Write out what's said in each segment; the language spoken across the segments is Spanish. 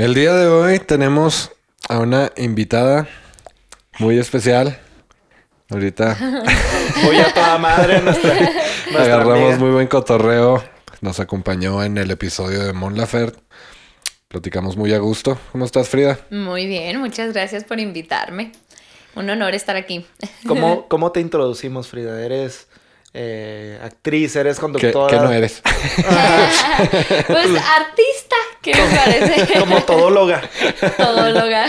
El día de hoy tenemos a una invitada muy especial. Ahorita Voy a toda madre nuestra, nuestra agarramos amiga. muy buen cotorreo. Nos acompañó en el episodio de Mon Laferte. Platicamos muy a gusto. ¿Cómo estás, Frida? Muy bien, muchas gracias por invitarme. Un honor estar aquí. ¿Cómo, ¿Cómo te introducimos, Frida? ¿Eres eh, actriz? ¿Eres ¿Qué, conductora? qué no eres? Pues artista, ¿qué me parece? Como todóloga. Todóloga.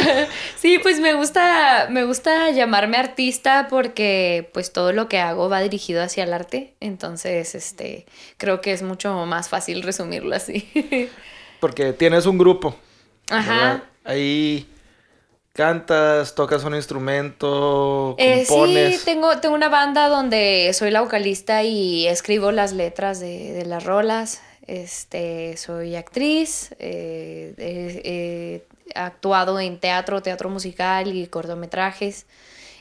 Sí, pues me gusta, me gusta llamarme artista porque pues todo lo que hago va dirigido hacia el arte. Entonces, este, creo que es mucho más fácil resumirlo así. Porque tienes un grupo. Ajá. ¿verdad? Ahí cantas, tocas un instrumento, Eh, compones. sí, tengo, tengo una banda donde soy la vocalista y escribo las letras de, de las rolas. Este, soy actriz, eh, he- he actuado en teatro, teatro musical y cortometrajes.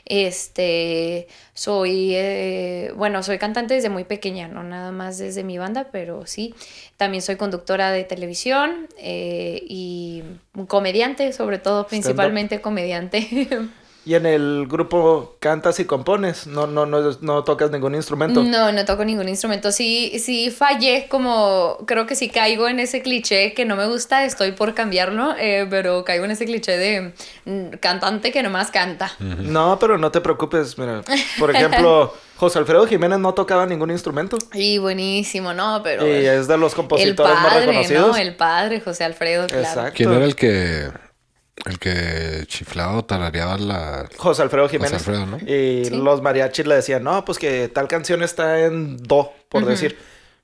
Este, soy, eh, bueno, soy cantante desde muy pequeña, no nada más desde mi banda, pero sí. También soy conductora de televisión eh, y comediante, sobre todo, principalmente comediante. Y en el grupo cantas y compones. No, no, no, no tocas ningún instrumento. No, no toco ningún instrumento. Sí, sí fallé, como creo que sí caigo en ese cliché que no me gusta, estoy por cambiarlo, eh, pero caigo en ese cliché de mm, cantante que nomás canta. No, pero no te preocupes. Mira, por ejemplo, José Alfredo Jiménez no tocaba ningún instrumento. Y buenísimo, ¿no? Pero Y es de los el compositores más padre, reconocidos. ¿no? El padre, José Alfredo, claro. Exacto. ¿Quién era el que el que chiflaba o tarareaba la José Alfredo Jiménez. José Alfredo, ¿no? Y Sí. los mariachis le decían, no, pues que tal canción está en do, por decir.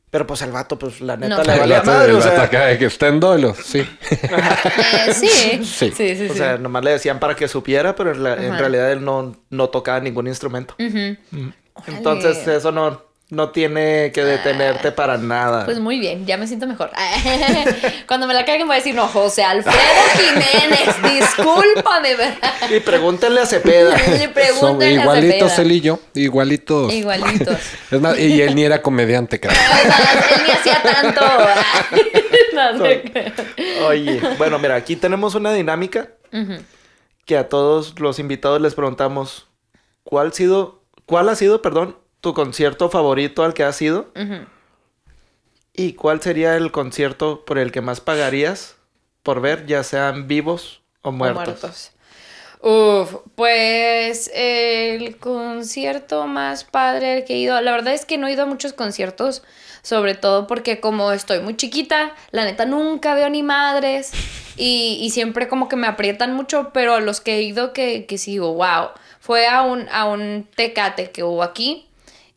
Pero pues el vato, pues la neta No, le valía madre, o sea, que está en duelo, sí. Eh, sí. Sí. sí, sí, sí. o sea, nomás le decían para que supiera, pero en, la- en Ajá. realidad él no, no tocaba ningún instrumento. Ujú. Entonces eso no, no tiene que detenerte para nada. Pues muy bien, ya me siento mejor. Cuando me la caigan voy a decir, no, José Alfredo Jiménez, discúlpame, ¿verdad? Y pregúntenle a Cepeda. Le Son preguntan a Cepeda. él y yo, igualitos. Igualitos. Es más, y él ni era comediante, cabrón. Él ni hacía tanto. No sé qué. Oye, bueno, mira, aquí tenemos una dinámica que a todos los invitados les preguntamos cuál sido, cuál ha sido, perdón, tu concierto favorito al que has ido y cuál sería el concierto por el que más pagarías por ver, ya sean vivos o O muertos. Uf, pues el concierto más padre que he ido, la verdad es que no he ido a muchos conciertos, sobre todo porque como estoy muy chiquita, la neta nunca veo ni madres y, y siempre como que me aprietan mucho, pero a los que he ido que, que sigo, wow, fue a un, a un tecate que hubo aquí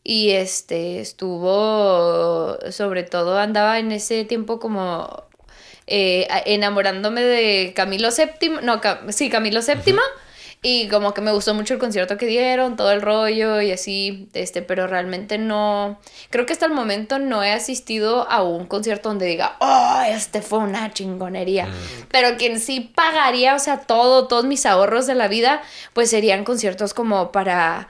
y este estuvo, sobre todo andaba en ese tiempo como eh, enamorándome de Camilo VII, no, Ca- sí, Camilo VII, y como que me gustó mucho el concierto que dieron, todo el rollo y así, este, pero realmente no, creo que hasta el momento no he asistido a un concierto donde diga, oh, este fue una chingonería, pero quien sí pagaría, o sea, todo, todos mis ahorros de la vida, pues serían conciertos como para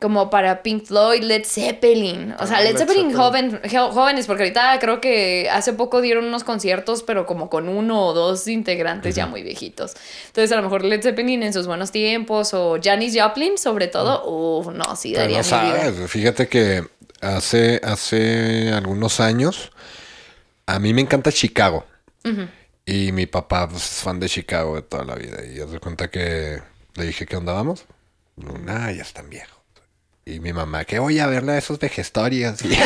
como para Pink Floyd, Led Zeppelin. O sea, Ah, Led, Led Zeppelin, Zeppelin. joven, jo- jóvenes, porque ahorita creo que hace poco dieron unos conciertos, pero como con uno o dos integrantes ya muy viejitos. Entonces, a lo mejor Led Zeppelin en sus buenos tiempos, o Janis Joplin, sobre todo, uff, no, sí Pero daría no mi vida. sabes, fíjate que hace, hace algunos años a mí me encanta Chicago. Y mi papá pues, es fan de Chicago de toda la vida. Y haz de cuenta que le dije que onda vamos. Nah, ya están viejos. Y mi mamá, que voy a verla de esos vejestorios. Y,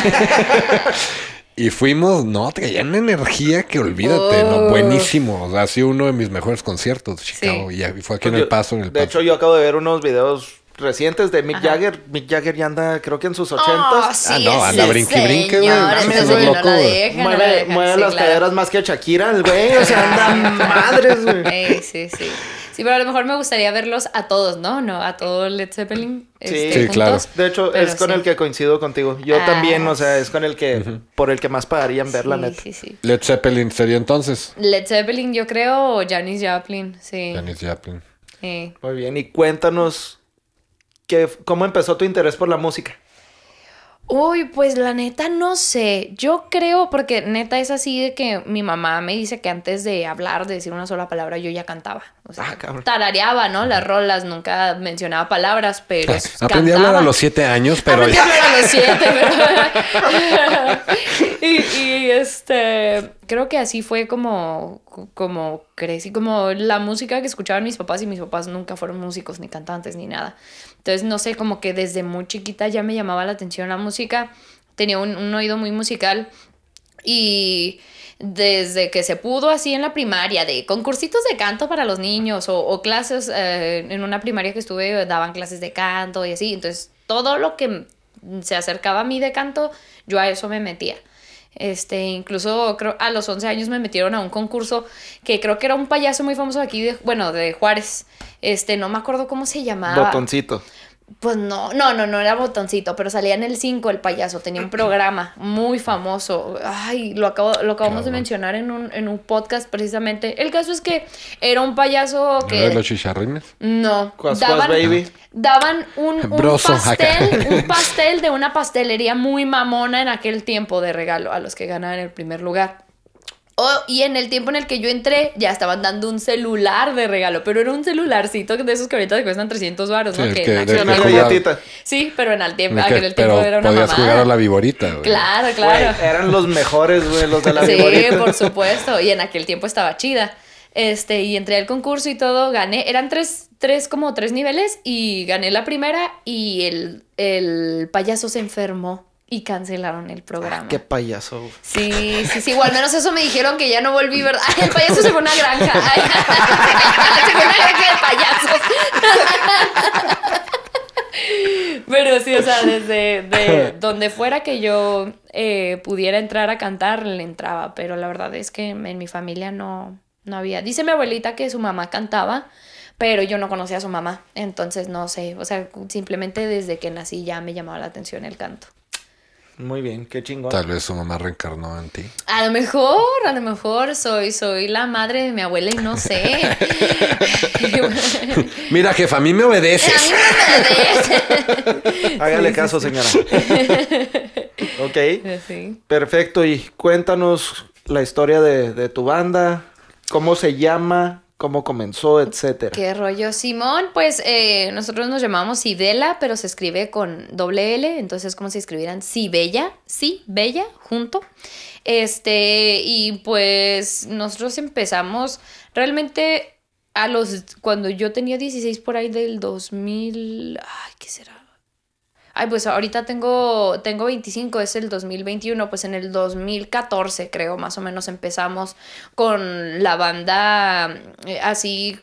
y fuimos, no, traían energía que olvídate, no, Uf. buenísimo. O sea, ha sido uno de mis mejores conciertos, Chicago. Sí. Y fue aquí en el yo- paso, en el de paso. hecho, yo acabo de ver unos videos recientes de Mick Ajá. Jagger. Mick Jagger ya anda, creo que en sus Oh, ochentas. sí, Ah, no, anda brinque, brinque, güey. no no mueve sí, las claro. caderas más que Shakira, el güey. O sea, anda madres, güey. Eh, sí, sí. Sí, pero a lo mejor me gustaría verlos a todos, ¿no? No, a todo Led Zeppelin. Sí. este, Sí, claro. De hecho, Pero es con sí. el que coincido contigo. Yo Ah, también, o sea, es con el que, por el que más pagarían ver, la Sí, neta. Sí, sí. Led Zeppelin sería entonces. Led Zeppelin, yo creo, o Janis Joplin, sí. Janis Joplin. Muy bien, y cuéntanos, qué, ¿cómo empezó tu interés por la música? Uy, pues la neta no sé. Yo creo, porque neta es así de que mi mamá me dice que antes de hablar, de decir una sola palabra, yo ya cantaba. O sea, Ah, tarareaba, ¿no? Las rolas, nunca mencionaba palabras, pero. Aprendí a hablar a los siete años, pero Aprendí a hablar a los siete, pero- y, y, este, creo que así fue como, como crecí, como la música que escuchaban mis papás y mis papás nunca fueron músicos, ni cantantes, ni nada. Entonces, no sé, como que desde muy chiquita ya me llamaba la atención la música, tenía un, un oído muy musical y desde que se pudo así en la primaria, de concursitos de canto para los niños o, o clases, eh, en una primaria que estuve daban clases de canto y así, entonces todo lo que se acercaba a mí de canto, yo a eso me metía. Este, incluso creo a los 11 años me metieron a un concurso que creo que era un payaso muy famoso aquí, de, bueno, de Juárez. Este, no me acuerdo cómo se llamaba. Botoncito. Pues no, no, no, no era botoncito, pero salía en el 5 el payaso, tenía un programa muy famoso. Ay, lo, acabo, lo acabamos de mencionar en un, en un podcast precisamente. El caso es que era un payaso ¿No de que... los chicharrines? No, daban, baby. daban un, un Broso, acá. pastel, un pastel de una pastelería muy mamona en aquel tiempo de regalo a los que ganaban el primer lugar. Oh, y en el tiempo en el que yo entré, ya estaban dando un celular de regalo, pero era un celularcito de esos que ahorita te cuestan 300 baros, ¿no? Sí, Que que- Una que galletita. Sí, pero en el tiempo, En el que- aquel tiempo era una podías mamada. jugar a la viborita, güey. Claro, Güey, claro. eran los mejores, güey, los de la sí, viborita. por supuesto. Y en aquel tiempo estaba chida. Este, y entré al concurso y todo, gané. Eran tres, tres, como tres niveles y gané la primera y el, el payaso se enfermó y cancelaron el programa. Qué payaso. Sí, sí, sí. Igual al menos eso me dijeron que ya no volví, ¿verdad? Ay, el payaso se fue a una granja. Ay, se fue a una granja de payasos. Pero sí, o sea, desde de donde fuera que yo eh, pudiera entrar a cantar, le entraba. Pero la verdad es que en mi familia no, no había. Dice mi abuelita que su mamá cantaba, pero yo no conocía a su mamá. Entonces no sé. O sea, simplemente desde que nací ya me llamaba la atención el canto. Muy bien, qué chingón. Tal vez su mamá reencarnó en ti. A lo mejor, a lo mejor soy, soy la madre de mi abuela y no sé. Mira, jefa, a mí me a obedeces. mí me obedece. Hágale caso, señora. ok. Sí. Perfecto. Y cuéntanos la historia de, de tu banda, cómo se llama, cómo comenzó, etcétera. Qué rollo, Simón. Pues eh, nosotros nos llamamos Sibela, pero se escribe con doble L, entonces es como si escribieran Sibella, sí, Bella, junto. Este, y pues nosotros empezamos realmente a los, cuando yo tenía 16 por ahí del 2000, ay, ¿qué será? Ay, pues ahorita tengo, tengo 25, es el 2021, pues en el 2014 creo, más o menos empezamos con la banda eh, así,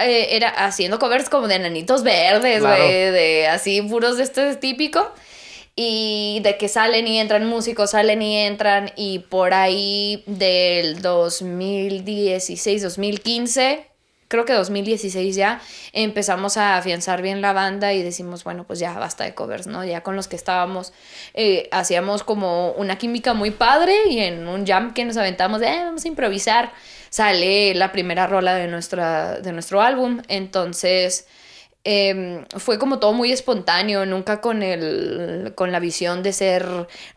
eh, era haciendo covers como de Nanitos Verdes, Claro. güey, de así puros de este típico. Y de que salen y entran músicos, salen y entran. Y por ahí del 2016, 2015, creo que 2016 ya, empezamos a afianzar bien la banda y decimos, bueno, pues ya basta de covers, ¿no? Ya con los que estábamos, eh, hacíamos como una química muy padre y en un jam que nos aventamos de, "Eh, vamos a improvisar, sale la primera rola de, nuestra, de nuestro álbum. Entonces... em, fue como todo muy espontáneo, nunca con el con la visión de ser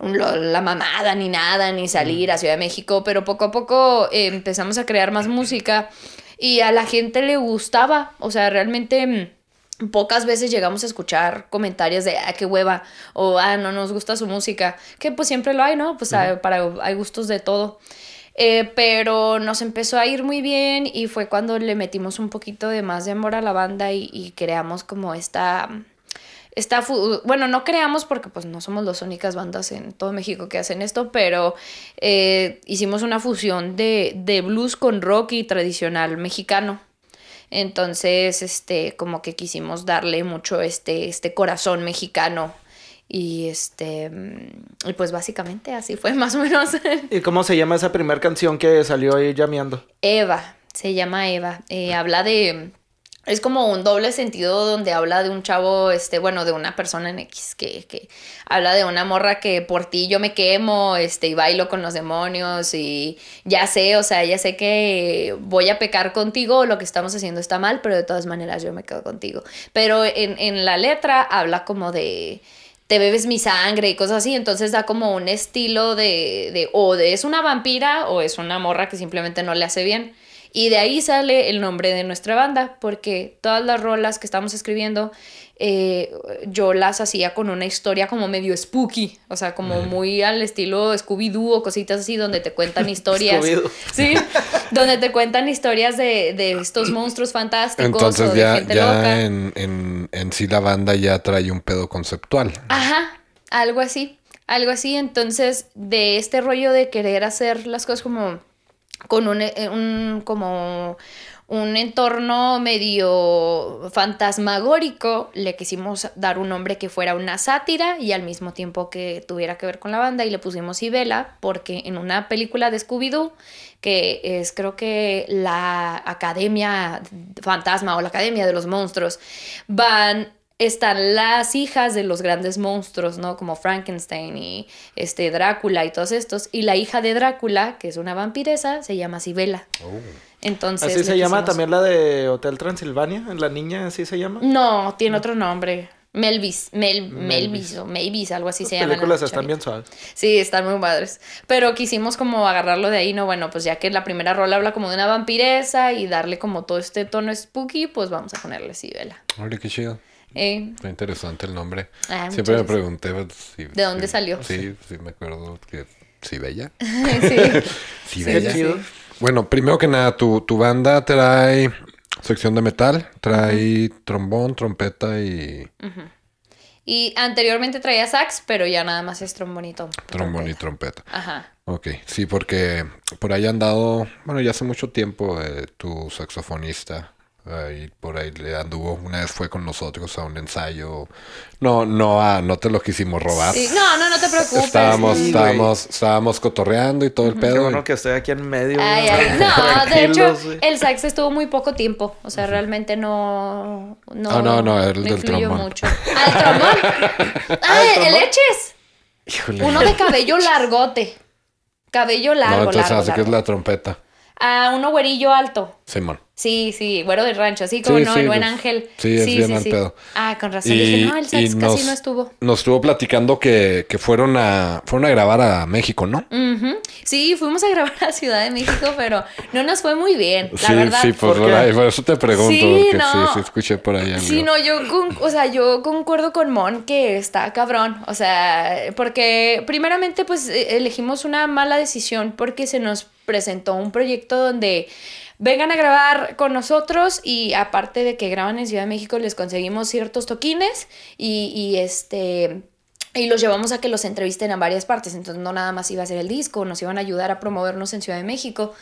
la mamada ni nada, ni salir a Ciudad de México, pero poco a poco eh, empezamos a crear más música y a la gente le gustaba, o sea, realmente mm, pocas veces llegamos a escuchar comentarios de, ah, qué hueva, o, ah, no nos gusta su música, que pues siempre lo hay, ¿no? Pues hay, para, hay gustos de todo. Eh, pero nos empezó a ir muy bien y fue cuando le metimos un poquito de más de amor a la banda y, y creamos como esta... esta fu- bueno, no creamos porque pues no somos las únicas bandas en todo México que hacen esto, pero eh, hicimos una fusión de, de blues con rock y tradicional mexicano. Entonces, este, como que quisimos darle mucho este, este corazón mexicano. Y este, y pues básicamente así fue más o menos. ¿Y cómo se llama esa primera canción que salió ahí llameando? Eva, se llama Eva. Eh, habla de. Es como un doble sentido donde habla de un chavo, este, bueno, de una persona en X, que, que habla de una morra que por ti yo me quemo, este, y bailo con los demonios, y ya sé, o sea, ya sé que voy a pecar contigo, lo que estamos haciendo está mal, pero de todas maneras yo me quedo contigo. Pero en, en la letra habla como de te bebes mi sangre y cosas así, entonces da como un estilo de, de o de es una vampira o es una morra que simplemente no le hace bien. Y de ahí sale el nombre de nuestra banda, porque todas las rolas que estamos escribiendo, eh, yo las hacía con una historia como medio spooky, o sea, como muy al estilo Scooby-Doo o cositas así, donde te cuentan historias. sí, donde te cuentan historias de, de estos monstruos fantásticos. Entonces ya, ya En, en, en sí la banda ya trae un pedo conceptual. Ajá, algo así, algo así. Entonces, de este rollo de querer hacer las cosas como con un, eh, un, como un entorno medio fantasmagórico, le quisimos dar un nombre que fuera una sátira y al mismo tiempo que tuviera que ver con la banda y le pusimos Ibela porque en una película de Scooby-Doo, que es creo que la Academia Fantasma o la Academia de los Monstruos, van están las hijas de los grandes monstruos, ¿no? Como Frankenstein y este Drácula y todos estos. Y la hija de Drácula, que es una vampiresa, se llama Sibela. Oh. Entonces. ¿Así se llama también la de Hotel Transilvania? ¿La niña así se llama? No, tiene otro nombre. Melvis, Mel, Melvis. o Mavis, algo así se llama. Las películas están bien suaves. Sí, están muy padres. Pero quisimos como agarrarlo de ahí, ¿no? Bueno, pues ya que la primera rola habla como de una vampiresa y darle como todo este tono spooky, pues vamos a ponerle Sibela. Oye, qué chido. Eh, interesante el nombre. Ah, Siempre me pregunté si, de dónde salió. Sí, sí, me acuerdo que sí, Bella. sí. Bella. Bueno, primero que nada, tu, tu banda trae sección de metal, trae trombón, trompeta y... Y anteriormente traía sax, pero ya nada más es trombón y trompeta. Trombón y trompeta. Ajá. Ok, sí, porque por ahí han dado, bueno, ya hace mucho tiempo eh, tu saxofonista Ahí, por ahí le anduvo, una vez fue con nosotros a un ensayo. No, no, ah, no te lo quisimos robar. No, no, no te preocupes. Estábamos, estábamos, estábamos cotorreando y todo el pedo. Qué bueno que estoy aquí en medio. No, de hecho, el sax estuvo muy poco tiempo. O sea, realmente no. No, ah, no, no, el del trombón. Mucho. Ah, el trombón. ah, el leches. Híjole. Uno de cabello largote. Cabello largo. No, entonces largo, que es la trompeta. Ah, uno güerillo alto. Simón. Sí, sí, güero del rancho, así como no, el buen pues, ángel. Sí, es bien sí, pedo. Ah, con razón. Dije, no, el sax casi no estuvo. Nos estuvo platicando que, que, fueron a fueron a grabar a México, ¿no? Sí, fuimos a grabar a Ciudad de México, pero no nos fue muy bien, la verdad. Sí, por, por, eso te pregunto, sí, porque sí, sí, escuché por ahí. Sí, no, yo, o sea, yo concuerdo con Mon que está cabrón, o sea, porque primeramente pues e, elegimos una mala decisión porque se nos presentó un proyecto donde vengan a grabar con nosotros y aparte de que graban en Ciudad de México les conseguimos ciertos toquines y, y este y los llevamos a que los entrevisten en varias partes, entonces no nada más iba a ser el disco, nos iban a ayudar a promovernos en Ciudad de México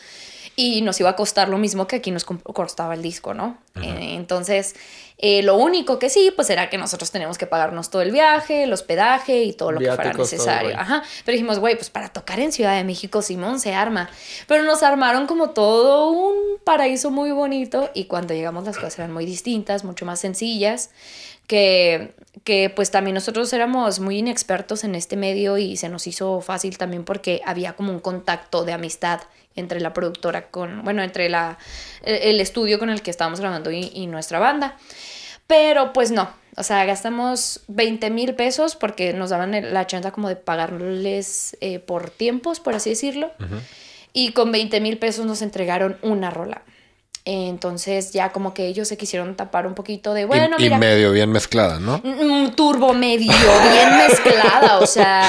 y nos iba a costar lo mismo que aquí nos costaba el disco, ¿no? Eh, entonces, eh, lo único que sí, pues era que nosotros tenemos que pagarnos todo el viaje, el hospedaje y todo lo que fuera necesario. Ajá. Pero dijimos, güey, pues para tocar en Ciudad de México, Simón se arma. Pero nos armaron como todo un paraíso muy bonito y cuando llegamos las cosas eran muy distintas, mucho más sencillas que, que pues también nosotros éramos muy inexpertos en este medio y se nos hizo fácil también porque había como un contacto de amistad entre la productora con, bueno, entre la, el estudio con el que estábamos grabando y, nuestra banda. Pero pues no, o sea, gastamos 20 mil pesos porque nos daban la chance como de pagarles eh, por tiempos, por así decirlo. Y con 20 mil pesos nos entregaron una rola. Entonces ya como que ellos se quisieron tapar un poquito de, bueno, y, medio bien mezclada, ¿no? Un turbo medio bien mezclada, o sea,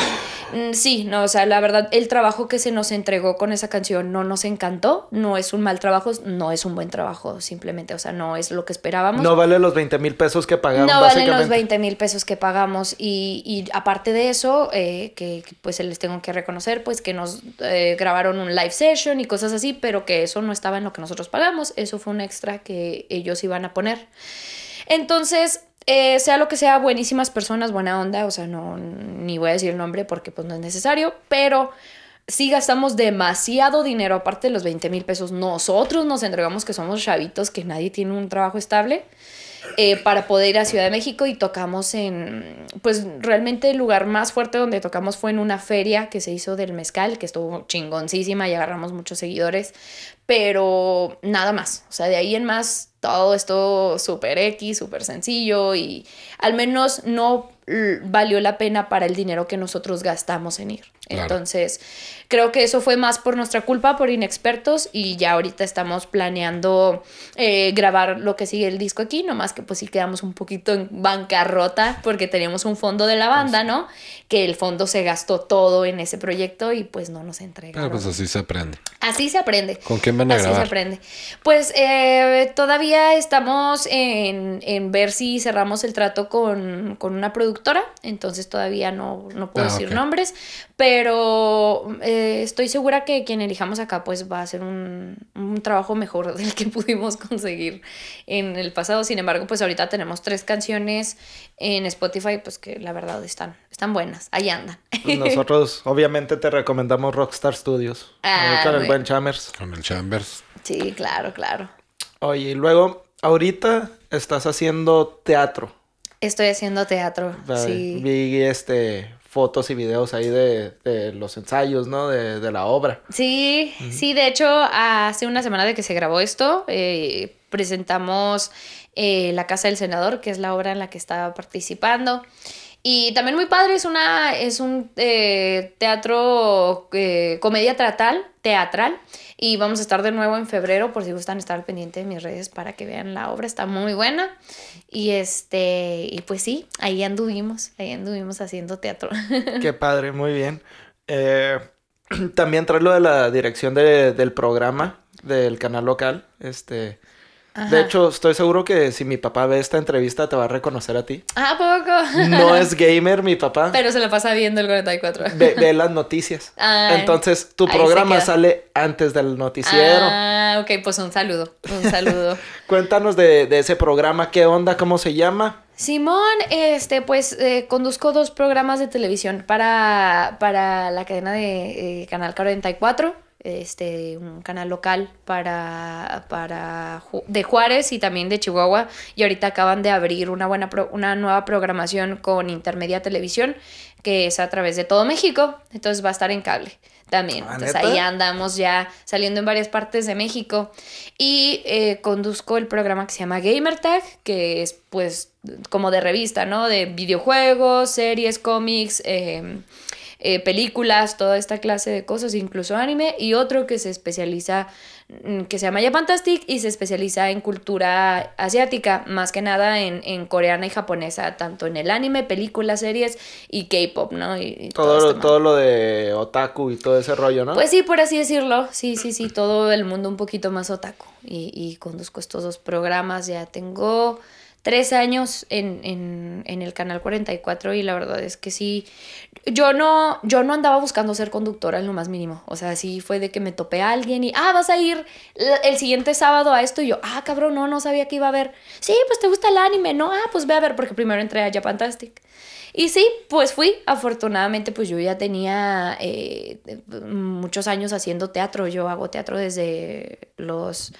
Mm, sí, no, o sea, la verdad, el trabajo que se nos entregó con esa canción no nos encantó, no es un mal trabajo, no es un buen trabajo, simplemente, o sea, no es lo que esperábamos. No vale los 20 mil pesos que pagamos. No valen los 20 mil pesos que pagamos y, y aparte de eso, eh, que pues les tengo que reconocer, pues que nos eh, grabaron un live session y cosas así, pero que eso no estaba en lo que nosotros pagamos, eso fue un extra que ellos iban a poner. Entonces, eh, sea lo que sea, buenísimas personas, buena onda, o sea, no, ni voy a decir el nombre porque pues no es necesario, pero sí gastamos demasiado dinero, aparte de los 20 mil pesos, nosotros nos entregamos que somos chavitos, que nadie tiene un trabajo estable. Eh, para poder ir a Ciudad de México y tocamos en, pues realmente el lugar más fuerte donde tocamos fue en una feria que se hizo del mezcal, que estuvo chingoncísima y agarramos muchos seguidores, pero nada más, o sea, de ahí en más todo esto súper X, súper sencillo y al menos no valió la pena para el dinero que nosotros gastamos en ir. Entonces, creo que eso fue más por nuestra culpa, por inexpertos, y ya ahorita estamos planeando eh, grabar lo que sigue el disco aquí, nomás que pues sí quedamos un poquito en bancarrota porque teníamos un fondo de la banda, pues ¿no? Que el fondo se gastó todo en ese proyecto y pues no nos entregaron. Ah, pues así se aprende. Así se aprende. ¿Con quién van a así se aprende. Pues eh, todavía estamos en, en, ver si cerramos el trato con, con una productora, entonces todavía no, no puedo ah, decir nombres, pero eh, estoy segura que quien elijamos acá pues va a ser un, un, trabajo mejor del que pudimos conseguir en el pasado. Sin embargo, pues ahorita tenemos tres canciones en Spotify pues que la verdad están, están buenas, ahí andan. Pues nosotros obviamente te recomendamos Rockstar Studios ah, con el buen Chambers. Con el Chambers. Sí, claro, claro. Oye, y luego ahorita estás haciendo teatro. Estoy haciendo teatro, sí. Vi este fotos y videos ahí de, los ensayos, ¿no? De, la obra. Sí, sí, de hecho, hace una semana de que se grabó esto, eh, presentamos eh, La Casa del Senador, que es la obra en la que estaba participando. Y también muy padre, es, una, es un eh, teatro, comedia teatral, teatral. Y vamos a estar de nuevo en febrero, por si gustan estar al pendiente de mis redes para que vean la obra, está muy buena. Y este, y pues sí, ahí anduvimos, ahí anduvimos haciendo teatro. Qué padre, muy bien. Eh, también trae lo de la dirección del programa del canal local. Este, de hecho, estoy seguro que si mi papá ve esta entrevista te va a reconocer a ti. ¿A poco? No es gamer mi papá. Pero se la pasa viendo el 44. Ve, las noticias. Entonces, tu programa sale antes del noticiero. Ah, ok, pues un saludo. Un saludo. Cuéntanos de, ese programa, qué onda, cómo se llama. Simón, este, pues eh, conduzco dos programas de televisión para, para la cadena de eh, Canal 44 este, un canal local para, para de Juárez y también de Chihuahua y ahorita acaban de abrir una buena una nueva programación con Intermedia Televisión que es a través de todo México, entonces va a estar en cable también. Ah, entonces ahí andamos ya saliendo en varias partes de México y eh, conduzco el programa que se llama Gamer Tag, que es pues como de revista, ¿no? De videojuegos, series, cómics, eh, eh, películas, toda esta clase de cosas, incluso anime, y otro que se especializa, mm, que se llama Japantastic y se especializa en cultura asiática, más que nada en, coreana y japonesa, tanto en el anime, películas, series y K-pop, ¿no? Y, todo, todo, lo, todo lo de otaku y todo ese rollo, ¿no? Pues sí, por así decirlo, sí, sí, sí, todo el mundo un poquito más otaku. Y, y conduzco estos dos programas, ya tengo tres años en, en, en, el canal 44 y la verdad es que sí, yo no, yo no andaba buscando ser conductora en lo más mínimo. O sea, sí fue de que me topé a alguien y, ah, vas a ir el siguiente sábado a esto y yo, ah, cabrón, no, no sabía que iba a ver. Sí, pues te gusta el anime, ¿no? Ah, pues ve a ver porque primero entré a Japantastic. Y sí, pues fui. Afortunadamente, pues yo ya tenía eh, muchos años haciendo teatro. Yo hago teatro desde los...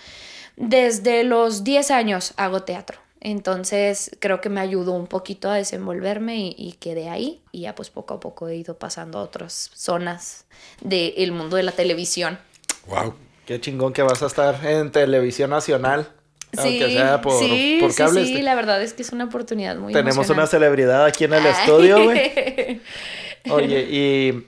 Desde los 10 años hago teatro. Entonces creo que me ayudó un poquito a desenvolverme y, quedé ahí y ya pues poco a poco he ido pasando a otras zonas del mundo de la televisión. Wow. Qué chingón que vas a estar en televisión nacional. Sí, aunque sea por, sí, por cable. Sí, sí, la verdad es que es una oportunidad muy Tenemos una celebridad aquí en el estudio, güey. Oye, y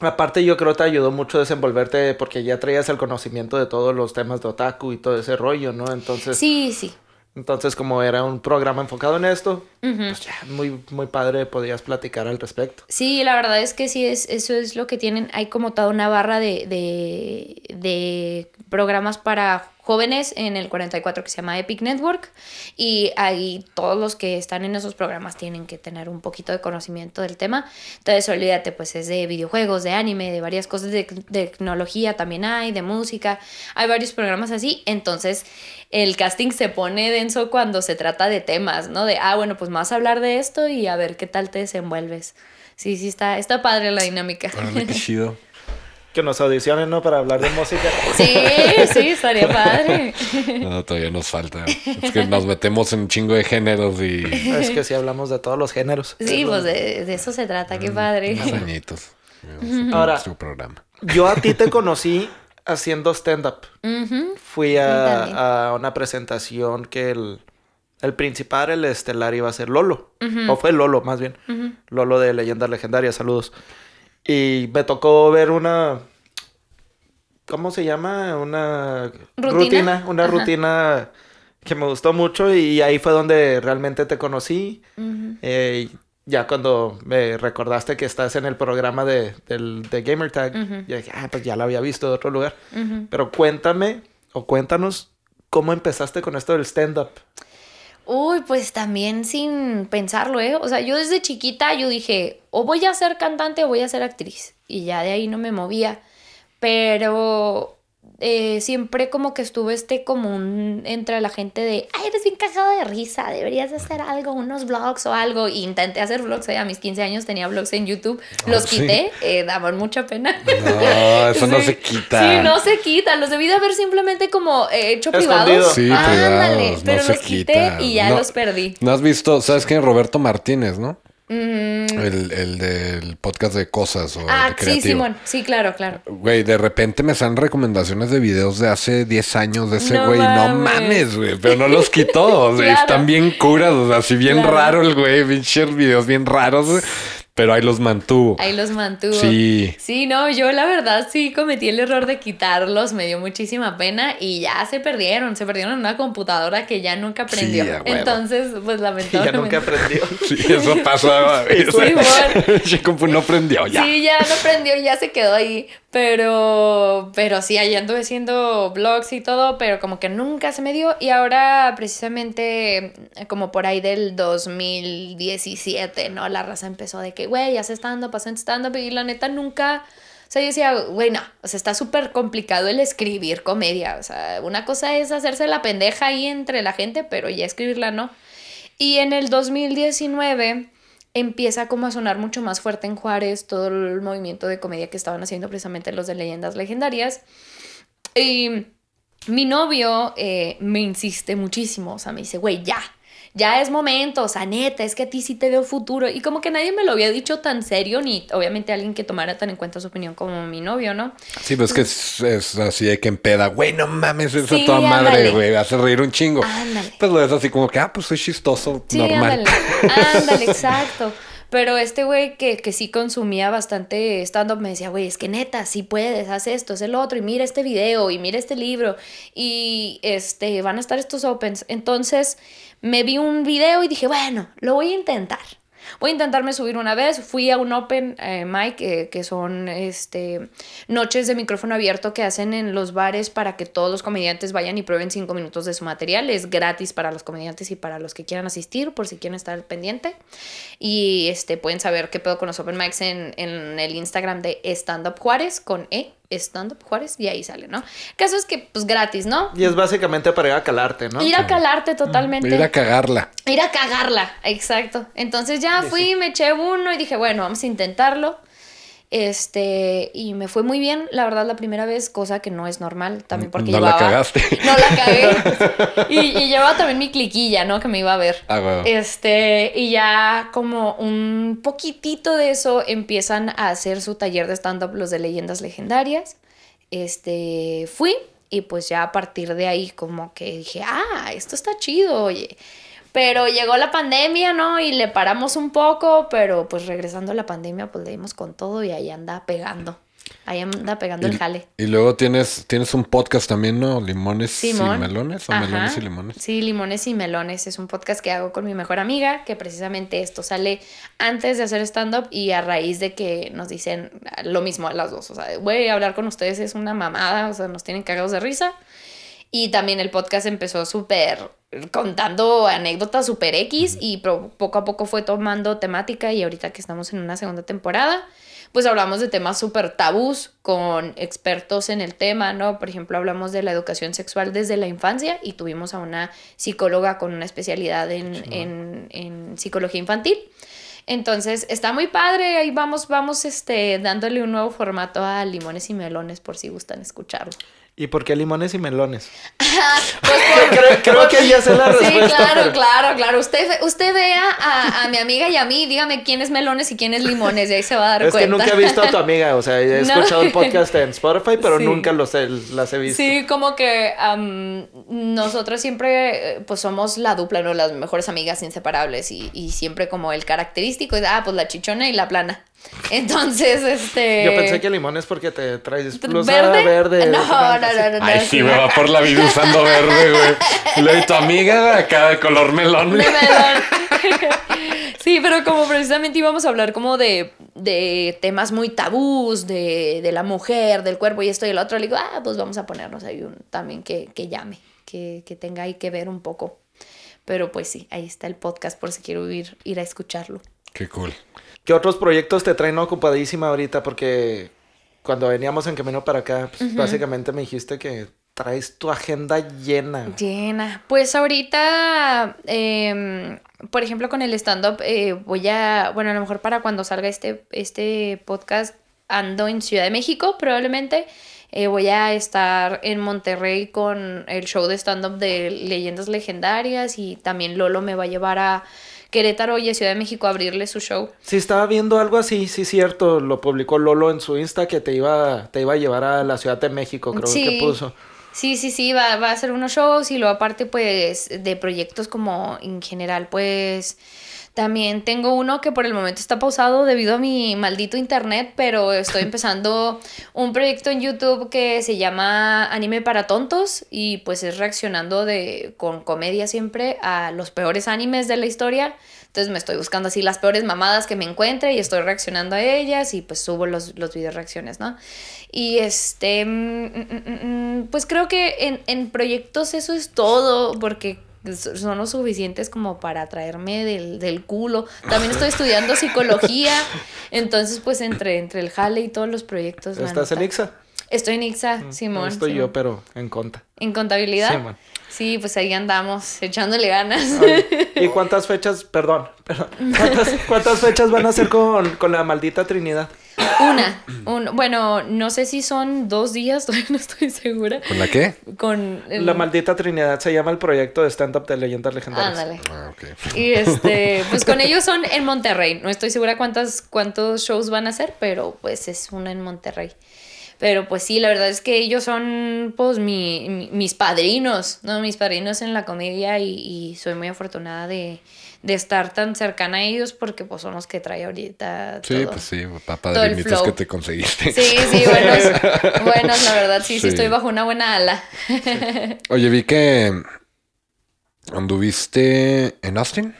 aparte yo creo que te ayudó mucho a desenvolverte porque ya traías el conocimiento de todos los temas de otaku y todo ese rollo, ¿no? Entonces... Sí, sí. Entonces, como era un programa enfocado en esto, pues ya, muy, muy padre, podías platicar al respecto. Sí, la verdad es que sí, es, eso es lo que tienen. Hay como toda una barra de, de, de programas para jóvenes en el 44 que se llama Epic Network y ahí todos los que están en esos programas tienen que tener un poquito de conocimiento del tema. Entonces, olvídate, pues es de videojuegos, de anime, de varias cosas de, tecnología también hay, de música, hay varios programas así. Entonces, el casting se pone denso cuando se trata de temas, ¿no? De, ah, bueno, pues más hablar de esto y a ver qué tal te desenvuelves. Sí, sí, está, está padre la dinámica. qué chido que nos audicionen, ¿no? Para hablar de música. Sí, sí, estaría padre. No, todavía nos falta. Es que nos metemos en un chingo de géneros y... Es que sí hablamos de todos los géneros. Sí, pues de, eso se trata, qué mm, padre. Unos añitos. Ahora, programa. yo a ti te conocí haciendo stand-up. Fui a, a, una presentación que el el principal, el estelar, iba a ser Lolo. O fue Lolo, más bien. Lolo de Leyendas Legendarias, saludos. Y me tocó ver una... ¿Cómo se llama? Una rutina. una rutina que me gustó mucho y ahí fue donde realmente te conocí. Eh, ya cuando me recordaste que estás en el programa de, del, de Gamertag, yo dije, ah, pues ya la había visto de otro lugar. Pero cuéntame o cuéntanos cómo empezaste con esto del stand-up. Uy, pues también sin pensarlo, ¿eh? O sea, yo desde chiquita yo dije, o voy a ser cantante o voy a ser actriz. Y ya de ahí no me movía. Pero eh, siempre como que estuvo este común entre la gente de, ay, eres bien cagado de risa, deberías hacer algo, unos vlogs o algo. intenté hacer vlogs, eh, a mis 15 años tenía vlogs en YouTube, ah, los quité, eh, daban mucha pena. No, eso no se quita. Sí, no se quita, los debí de haber simplemente como hecho privados. Sí, privados, pero los quité y ya los perdí. ¿No has visto, sabes quién? Roberto Martínez, ¿no? Mm. El, el, del podcast de cosas o Ah, sí, Simón. Sí, claro, claro. Güey, de repente me salen recomendaciones de videos de hace 10 años de ese güey. No mames, güey. Pero no los quitó. Están bien curados. Así bien raro el güey. Pinches videos bien raros. Pero ahí los mantuvo. Ahí los mantuvo. Sí. Sí, no, yo la verdad sí cometí el error de quitarlos, me dio muchísima pena y ya se perdieron, se perdieron en una computadora que ya nunca aprendió. Entonces, pues lamentablemente. Ya nunca aprendió. sí, eso pasó. Sí, no aprendió ya. Sí, ya no aprendió, ya se quedó ahí. Pero, pero sí, ahí anduve haciendo blogs y todo, pero como que nunca se me dio. Y ahora, precisamente, como por ahí del 2017, ¿no? La raza empezó de que, güey, ya se está dando, pasando stand-up. Y la neta nunca. O sea, yo decía, güey, no, o sea, está súper complicado el escribir comedia. O sea, una cosa es hacerse la pendeja ahí entre la gente, pero ya escribirla no. Y en el 2019 empieza como a sonar mucho más fuerte en Juárez todo el movimiento de comedia que estaban haciendo precisamente los de leyendas legendarias. Y mi novio eh, me insiste muchísimo, o sea, me dice, güey, ya, ya es momento, o sea, neta, es que a ti sí te veo futuro. Y como que nadie me lo había dicho tan serio, ni obviamente alguien que tomara tan en cuenta su opinión como mi novio, ¿no? Sí, pues que es, así de que empeda, güey, no mames, eso es toda madre, güey, hace reír un chingo. Ándale. Pues lo es así como que, ah, pues soy chistoso, sí, normal. Ándale, ándale, exacto. Pero este güey que, que sí consumía bastante stand-up me decía, güey, es que neta, sí puedes, haz esto, haz el otro, y mira este video, y mira este libro, y este, van a estar estos opens. Entonces me vi un video y dije, bueno, lo voy a intentar. Voy a intentarme subir una vez. Fui a un open eh, mic, eh, que son este, noches de micrófono abierto que hacen en los bares para que todos los comediantes vayan y prueben cinco minutos de su material. Es gratis para los comediantes y para los que quieran asistir, por si quieren estar pendiente. Y este, pueden saber qué pedo con los open mics en, en el Instagram de Stand Up Juárez con E Stand Up Juárez y ahí sale, ¿no? El caso es que, pues gratis, ¿no? Y es básicamente para ir a calarte, ¿no? Ir a calarte totalmente. Ir a cagarla. Ir a cagarla, exacto. Entonces ya fui, me eché uno y dije, bueno, vamos a intentarlo. Este, y me fue muy bien, la verdad, la primera vez, cosa que no es normal, también porque no la cagaste. No la cagué. y, y, llevaba también mi cliquilla, ¿no? Que me iba a ver. Ah, Este, y ya como un poquitito de eso empiezan a hacer su taller de stand-up los de leyendas legendarias. Este, fui y pues ya a partir de ahí como que dije, ah, esto está chido, oye. Pero llegó la pandemia, ¿no? Y le paramos un poco, pero pues regresando a la pandemia, pues le dimos con todo y ahí anda pegando. Ahí anda pegando el jale. Y luego tienes, tienes un podcast también, ¿no? Limones y melones o melones y limones. Sí, limones y melones. Es un podcast que hago con mi mejor amiga, que precisamente esto sale antes de hacer stand-up y a raíz de que nos dicen lo mismo a las dos. O sea, güey, hablar con ustedes es una mamada, o sea, nos tienen cagados de risa. Y también el podcast empezó súper contando anécdotas súper X y poco a poco fue tomando temática y ahorita que estamos en una segunda temporada, pues hablamos de temas súper tabús con expertos en el tema, ¿no? Por ejemplo, hablamos de la educación sexual desde la infancia y tuvimos a una psicóloga con una especialidad en, en, en psicología infantil. Entonces, está muy padre, ahí vamos, vamos este, dándole un nuevo formato a Limones y Melones por si gustan escucharlo. ¿Y por qué limones y melones? pues creo, que ya sé la respuesta. Sí, claro, claro, claro. Usted, usted vea a, mi amiga y a mí, dígame quién es melones y quién es limones, y ahí se va a dar cuenta. Es que nunca he visto a tu amiga, o sea, he escuchado el podcast en Spotify, pero nunca los las he visto. Sí, como que nosotros siempre, pues somos la dupla, ¿no? Las mejores amigas inseparables y, y siempre como el característico es, ah, pues la chichona y la plana. Entonces, este. Yo pensé que limón es porque te traes blusa ¿Verde? verde. No, no, no, no. Ay, sí, me va por la vida usando verde, güey. Y le tu amiga acá de color melón. De melón. sí, pero como precisamente íbamos a hablar como de, de temas muy tabús, de, de, la mujer, del cuerpo y esto y el otro, le digo, ah, pues vamos a ponernos ahí un, también que, que llame, que, que tenga ahí que ver un poco. Pero pues sí, ahí está el podcast por si quiero ir, ir a escucharlo. Qué cool. ¿Qué otros proyectos te traen ocupadísima ahorita? Porque cuando veníamos en camino para acá, pues, básicamente me dijiste que traes tu agenda llena. Llena. Pues ahorita, em, por ejemplo, con el stand-up, eh, voy a, bueno, a lo mejor para cuando salga este, este podcast, ando en Ciudad de México probablemente. Eh, voy a estar en Monterrey con el show de stand-up de leyendas legendarias y también Lolo me va a llevar a Querétaro y a Ciudad de México a abrirle su show. Sí, estaba viendo algo así, sí, cierto. Lo publicó Lolo en su Insta que te iba, te iba a llevar a la Ciudad de México, creo que puso. Sí, sí, sí, va, va a hacer unos shows y luego aparte pues de proyectos como en general pues también tengo uno que por el momento está pausado debido a mi maldito internet, pero estoy empezando un proyecto en YouTube que se llama Anime para Tontos y pues es reaccionando de, con comedia siempre a los peores animes de la historia. Entonces me estoy buscando así las peores mamadas que me encuentre y estoy reaccionando a ellas y pues subo los, los videos reacciones, ¿no? Y este, mm, mm, mm, pues creo que en, en proyectos eso es todo, porque son lo suficientes como para traerme del, del culo. También estoy estudiando psicología, entonces pues entre, entre el jale y todos los proyectos. ¿Estás en IXA? Estoy en IXA, mm, Simón. estoy yo, pero en conta. ¿En contabilidad? Simón. Sí, pues ahí andamos, echándole ganas. ¿Y cuántas fechas, perdón, perdón ¿cuántas, fechas van a hacer con, con la maldita Trinidad? Una, un, bueno, no sé si son dos días, todavía no estoy segura. ¿Con la qué? Con La maldita Trinidad se llama el proyecto de stand-up de leyendas legendarias. Ándale. Ah, Y este, pues con ellos son en Monterrey. No estoy segura cuántas, cuántos shows van a hacer, pero pues es una en Monterrey. Pero pues sí, la verdad es que ellos son pues mi, mis padrinos, ¿no? Mis padrinos en la comedia y soy muy afortunada de, de estar tan cercana a ellos porque pues son los que trae ahorita. Sí, pues sí, papá de que te conseguiste. Sí, sí, buenos, buenos, la verdad, sí, sí, estoy bajo una buena ala. Oye, vi que anduviste en Austin.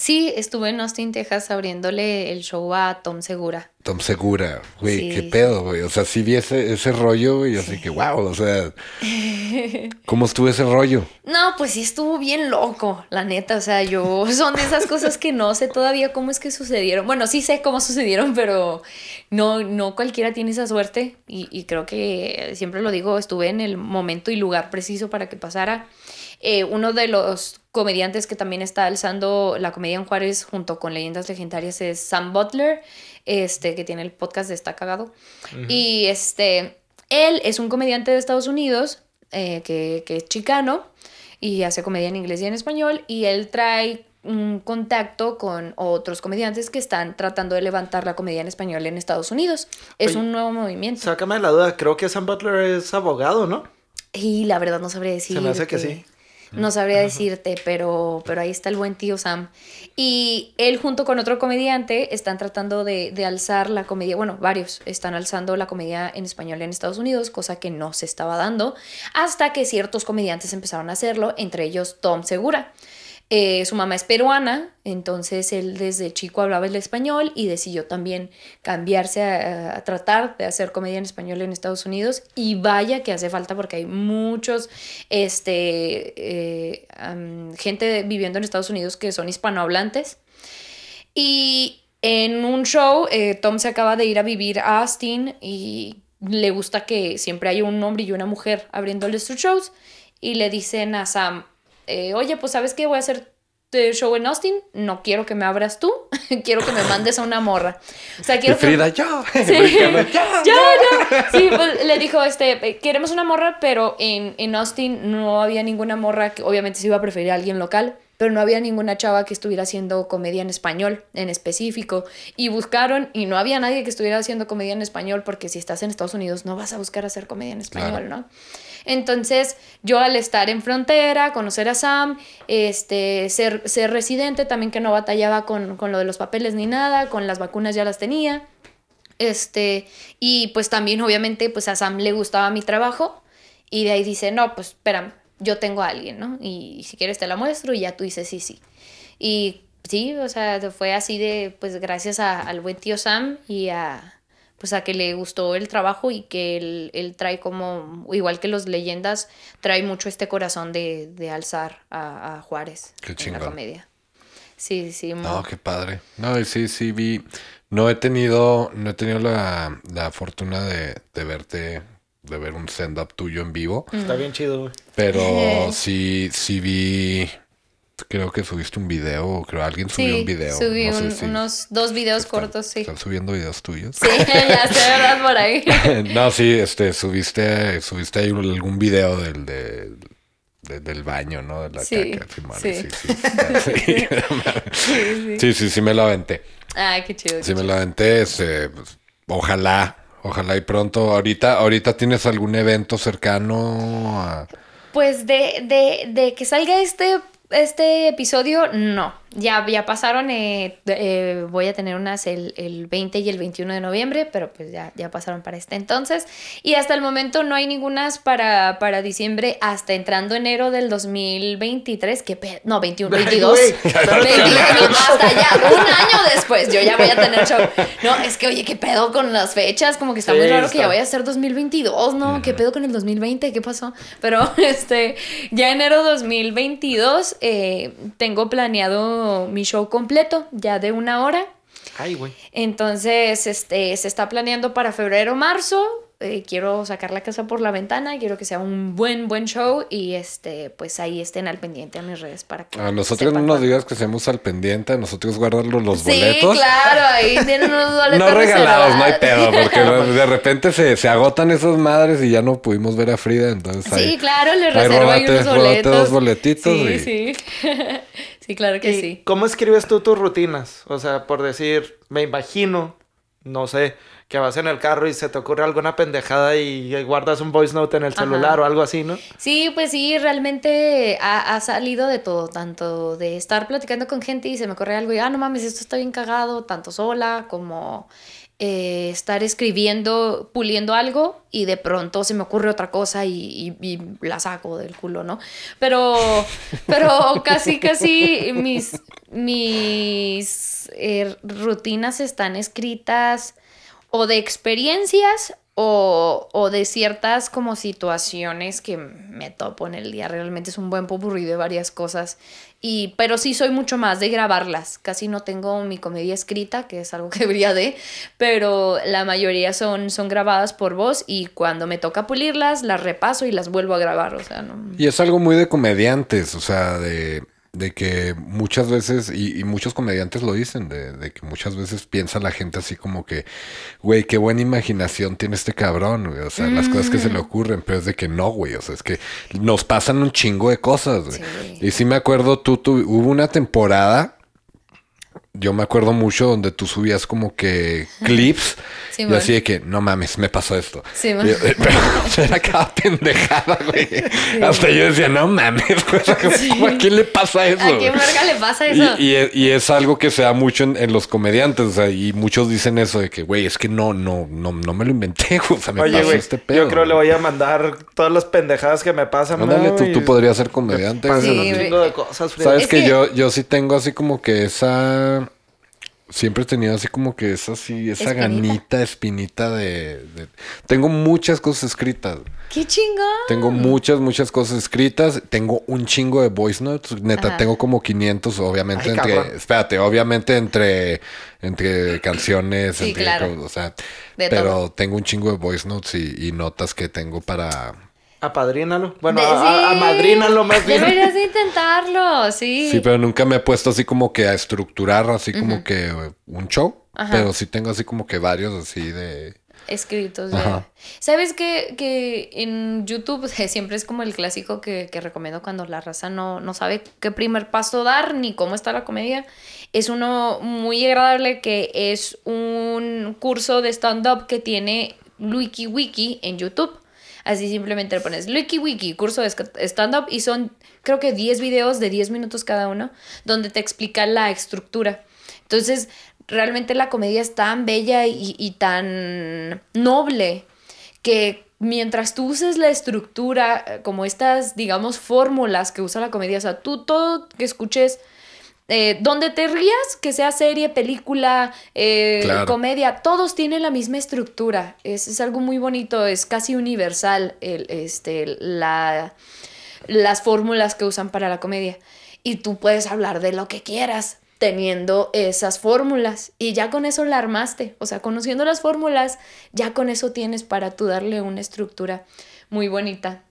Sí, estuve en Austin, Texas, abriéndole el show a Tom Segura. Tom Segura, güey, qué pedo, güey. O sea, sí vi ese, ese rollo y así que, wow, o sea, ¿cómo estuvo ese rollo? No, pues sí estuvo bien loco, la neta. O sea, yo son de esas cosas que no sé todavía cómo es que sucedieron. Bueno, sí sé cómo sucedieron, pero no, no cualquiera tiene esa suerte. Y, y creo que siempre lo digo, estuve en el momento y lugar preciso para que pasara. Eh, uno de los comediantes que también está alzando la comedia en Juárez junto con Leyendas Legendarias es Sam Butler, este, que tiene el podcast de Está Cagado. Y este, él es un comediante de Estados Unidos eh, que, que, es chicano y hace comedia en inglés y en español y él trae un contacto con otros comediantes que están tratando de levantar la comedia en español en Estados Unidos. Es un nuevo movimiento. Sácame la duda, creo que Sam Butler es abogado, ¿no? Y la verdad no sabría decir. Se me hace que sí. No sabría decirte, pero, pero ahí está el buen tío Sam. Y él junto con otro comediante están tratando de, de, alzar la comedia, bueno, varios están alzando la comedia en español en Estados Unidos, cosa que no se estaba dando, hasta que ciertos comediantes empezaron a hacerlo, entre ellos Tom Segura. Eh, su mamá es peruana, entonces él desde chico hablaba el español y decidió también cambiarse a, tratar de hacer comedia en español en Estados Unidos. Y vaya que hace falta porque hay muchos, este, eh, gente viviendo en Estados Unidos que son hispanohablantes. Y en un show, eh, Tom se acaba de ir a vivir a Austin y le gusta que siempre haya un hombre y una mujer abriéndole sus shows. Y le dicen a Sam, eh, oye, pues sabes qué, voy a hacer show en Austin, no quiero que me abras tú, quiero que me mandes a una morra. O sea, quiero Frida, que... yo. Sí. ya, ya. Sí, pues le dijo, este, queremos una morra, pero en, en Austin no había ninguna morra, que obviamente se iba a preferir a alguien local, pero no había ninguna chava que estuviera haciendo comedia en español en específico. Y buscaron y no había nadie que estuviera haciendo comedia en español porque si estás en Estados Unidos no vas a buscar hacer comedia en español, Claro. ¿no? Entonces, yo al estar en frontera, conocer a Sam, este, ser, ser residente, también que no batallaba con, con lo de los papeles ni nada, con las vacunas ya las tenía. Este, y pues también obviamente pues a Sam le gustaba mi trabajo y de ahí dice, no, pues espérame, yo tengo a alguien, ¿no? Y, si quieres te la muestro y ya tú dices sí, sí. Y sí, o sea, fue así de, pues gracias al buen tío Sam y a, pues a que le gustó el trabajo y que él, él trae como, igual que los leyendas, trae mucho este corazón de, de alzar a, a Juárez Qué en la comedia. Sí, sí, muy- No, qué padre. No, y sí, sí vi. No he tenido, no he tenido la, la fortuna de, de verte, de ver un stand-up tuyo en vivo. Está bien chido, güey. Pero sí, sí vi. Creo que subiste un video, creo alguien subió Sí, un video. subí no un- si unos dos videos están- cortos, sí. Están subiendo videos tuyos. Sí, ya sé, ¿verdad? Por ahí. no, sí, este, subiste, subiste ahí algún video del, de- de- del baño, ¿no? De la Sí, caca. Sí, madre, sí. sí, sí, está- sí. sí, sí, sí me lo aventé. Ay, qué chido. qué Sí me chido. lo aventé, este, pues, ojalá, ojalá y pronto. Ahorita, ahorita tienes algún evento cercano a... Pues de, de, de que salga este, este episodio, no. Ya, ya pasaron, eh, eh, voy a tener unas el, el 20 y el 21 de noviembre, pero pues ya, ya pasaron para este entonces. Y hasta el momento no hay ningunas para, para diciembre, hasta entrando enero del 2023, que pe- no, 21, Ay, 22. güey, 22, hasta ya, un año después, yo ya voy a tener show. No, es que oye, ¿qué pedo con las fechas? Como que está Sí, muy raro que está. ya vaya a ser 2022, ¿no? ¿Qué pedo con el 2020? ¿Qué pasó? Pero este, ya enero 2022 eh, tengo planeado mi show completo, ya de una hora. Ay, güey. Entonces, este, se está planeando para febrero, marzo. Eh, quiero sacar la casa por la ventana, quiero que sea un buen, buen show y este, pues ahí estén al pendiente a mis redes para que A nosotros no nos digas que seamos al pendiente, a nosotros guardarlos los Sí, boletos. claro, ahí tienen unos boletos No regalados, no hay pedo, porque de repente se, se agotan esas madres y ya no pudimos ver a Frida, entonces ahí- Sí, claro, le ahí reservo ahí unos róbate boletos. dos boletitos Sí, y- sí. sí, claro que ¿Y sí. ¿Cómo escribes tú tus rutinas? O sea, por decir, me imagino, no sé, que vas en el carro y se te ocurre alguna pendejada y guardas un voice note en el Ajá. celular o algo así, ¿no? Sí, pues sí, realmente ha, ha salido de todo, tanto de estar platicando con gente y se me ocurre algo y, ah, no mames, esto está bien cagado, tanto sola como eh, estar escribiendo, puliendo algo y de pronto se me ocurre otra cosa y, y- y la saco del culo, ¿no? Pero, pero casi, casi mis, mis eh, rutinas están escritas o de experiencias o, o de ciertas como situaciones que me topo en el día. Realmente es un buen popurrí de varias cosas. Y, pero sí soy mucho más de grabarlas. Casi no tengo mi comedia escrita, que es algo que debería de, pero la mayoría son, son grabadas por voz y cuando me toca pulirlas, las repaso y las vuelvo a grabar. O sea, no... Y es algo muy de comediantes, o sea, de, de que muchas veces, y, y muchos comediantes lo dicen, de, de que muchas veces piensa la gente así como que, güey, qué buena imaginación tiene este cabrón, güey. O sea, las cosas que se le ocurren, pero es de que no, güey. O sea, es que nos pasan un chingo de cosas, güey. Sí. Y sí me acuerdo, tú, tú, hubo una temporada. Yo me acuerdo mucho donde tú subías como que clips Sí, y man. así de que, no mames, me pasó esto. Sí, man. Y- eh, pero o sea, era cada pendejada, güey. Hasta yo decía, no mames, güey. ¿cómo ¿A quién le pasa eso? ¿A güey? verga le pasa eso? Y, y es, y es algo que se da mucho en, en los comediantes, o sea, y muchos dicen eso de que, güey, es que no, no, no, no me lo inventé, güey, o sea, me Oye, pasó güey, este pedo. yo creo que le voy a mandar todas las pendejadas que me pasan. Ándale, tú, Y tú podrías ser comediante. me pasan. Sí, un chingo de cosas, Frida. Sabes Es que, que- yo, yo sí tengo así como que esa. Siempre he tenido así como que esa sí, esa Espinita. ganita, espinita de, de- Tengo muchas cosas escritas. ¡Qué chingón! Tengo muchas, muchas cosas escritas. Tengo un chingo de voice notes. Neta, Ajá. tengo como 500, obviamente, Ay, entre. cabrón. Espérate, obviamente entre. Entre canciones, Sí, entre. claro. cosas, O sea. De pero todo. tengo un chingo de voice notes y, y notas que tengo para. Apadrínalo. Bueno, a, amadrínalo más bien. Deberías intentarlo, sí. Sí, pero nunca me he puesto así como que a estructurar así como que un show. Pero sí tengo así como que varios así de escritos. ¿Sabes que, que en YouTube siempre es como el clásico que, que recomiendo cuando la raza no, no, sabe qué primer paso dar ni cómo está la comedia? Es uno muy agradable que es un curso de stand-up que tiene Wiki Wiki en YouTube. Así simplemente le pones Wiki Wiki, curso de stand-up, y son creo que 10 videos de 10 minutos cada uno, donde te explica la estructura. Entonces, realmente la comedia es tan bella y, tan noble que mientras tú uses la estructura, eh, como estas, digamos, fórmulas que usa la comedia, o sea, tú todo que escuches, eh, donde te rías, que sea serie, película, eh, comedia, todos tienen la misma estructura. Es, algo muy bonito, es casi universal el, este, la, las fórmulas que usan para la comedia. Y tú puedes hablar de lo que quieras teniendo esas fórmulas y ya con eso la armaste, o sea, conociendo las fórmulas, ya con eso tienes para tú darle una estructura muy bonita.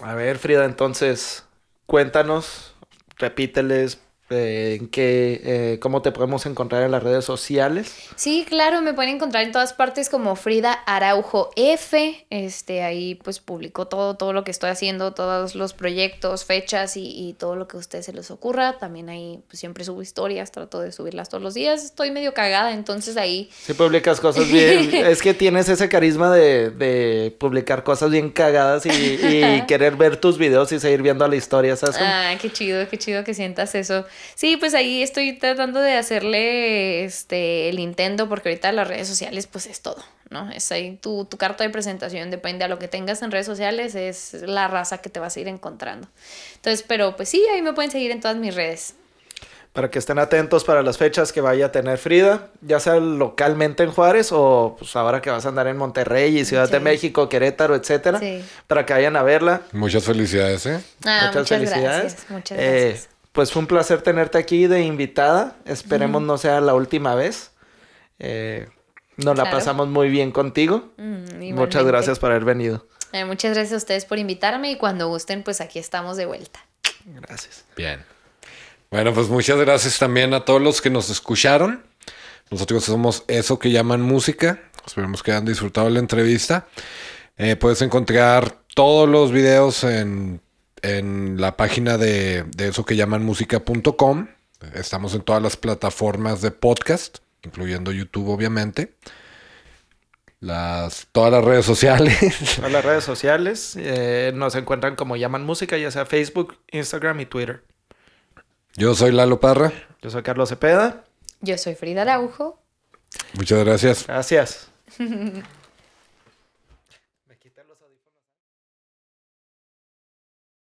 A ver, Frida, entonces, cuéntanos, repíteles, eh, en qué, eh, cómo te podemos encontrar en las redes sociales. Sí, claro, me pueden encontrar en todas partes como Frida Araujo F. Este, ahí pues publico todo, todo lo que estoy haciendo, todos los proyectos, fechas y, todo lo que a ustedes se les ocurra. También ahí pues, siempre subo historias, trato de subirlas todos los días. Estoy medio cagada, entonces ahí... Sí, publicas cosas bien. es que tienes ese carisma de, publicar cosas bien cagadas y, querer ver tus videos y seguir viendo la historia, ¿sabes? Ah, qué chido, qué chido que sientas eso. Sí, pues ahí estoy tratando de hacerle este el intento porque ahorita las redes sociales pues es todo, ¿no? Es ahí tu, tu carta de presentación, depende a lo que tengas en redes sociales, es la raza que te vas a ir encontrando. Entonces, pero pues sí, ahí me pueden seguir en todas mis redes. Para que estén atentos para las fechas que vaya a tener Frida, ya sea localmente en Juárez o pues ahora que vas a andar en Monterrey y Ciudad de México, Querétaro, etcétera, sí. para que vayan a verla. Muchas felicidades, ¿eh? Ah, muchas, felicidades. Muchas gracias. Eh, pues fue un placer tenerte aquí de invitada. Esperemos no sea la última vez. Eh, nos la pasamos muy bien contigo. Mm, muchas gracias por haber venido. Eh, muchas gracias a ustedes por invitarme y cuando gusten, pues aquí estamos de vuelta. Gracias. Bien. Bueno, pues muchas gracias también a todos los que nos escucharon. Nosotros somos eso que llaman música. Esperemos que hayan disfrutado la entrevista. Eh, puedes encontrar todos los videos en en la página de, eso que llaman música.com. Estamos en todas las plataformas de podcast, incluyendo YouTube, obviamente. Las, todas las redes sociales. Todas las redes sociales eh, nos encuentran como llaman música, ya sea Facebook, Instagram y Twitter. Yo soy Lalo Parra. Yo soy Carlos Cepeda. Yo soy Frida Araujo. Muchas gracias. Gracias.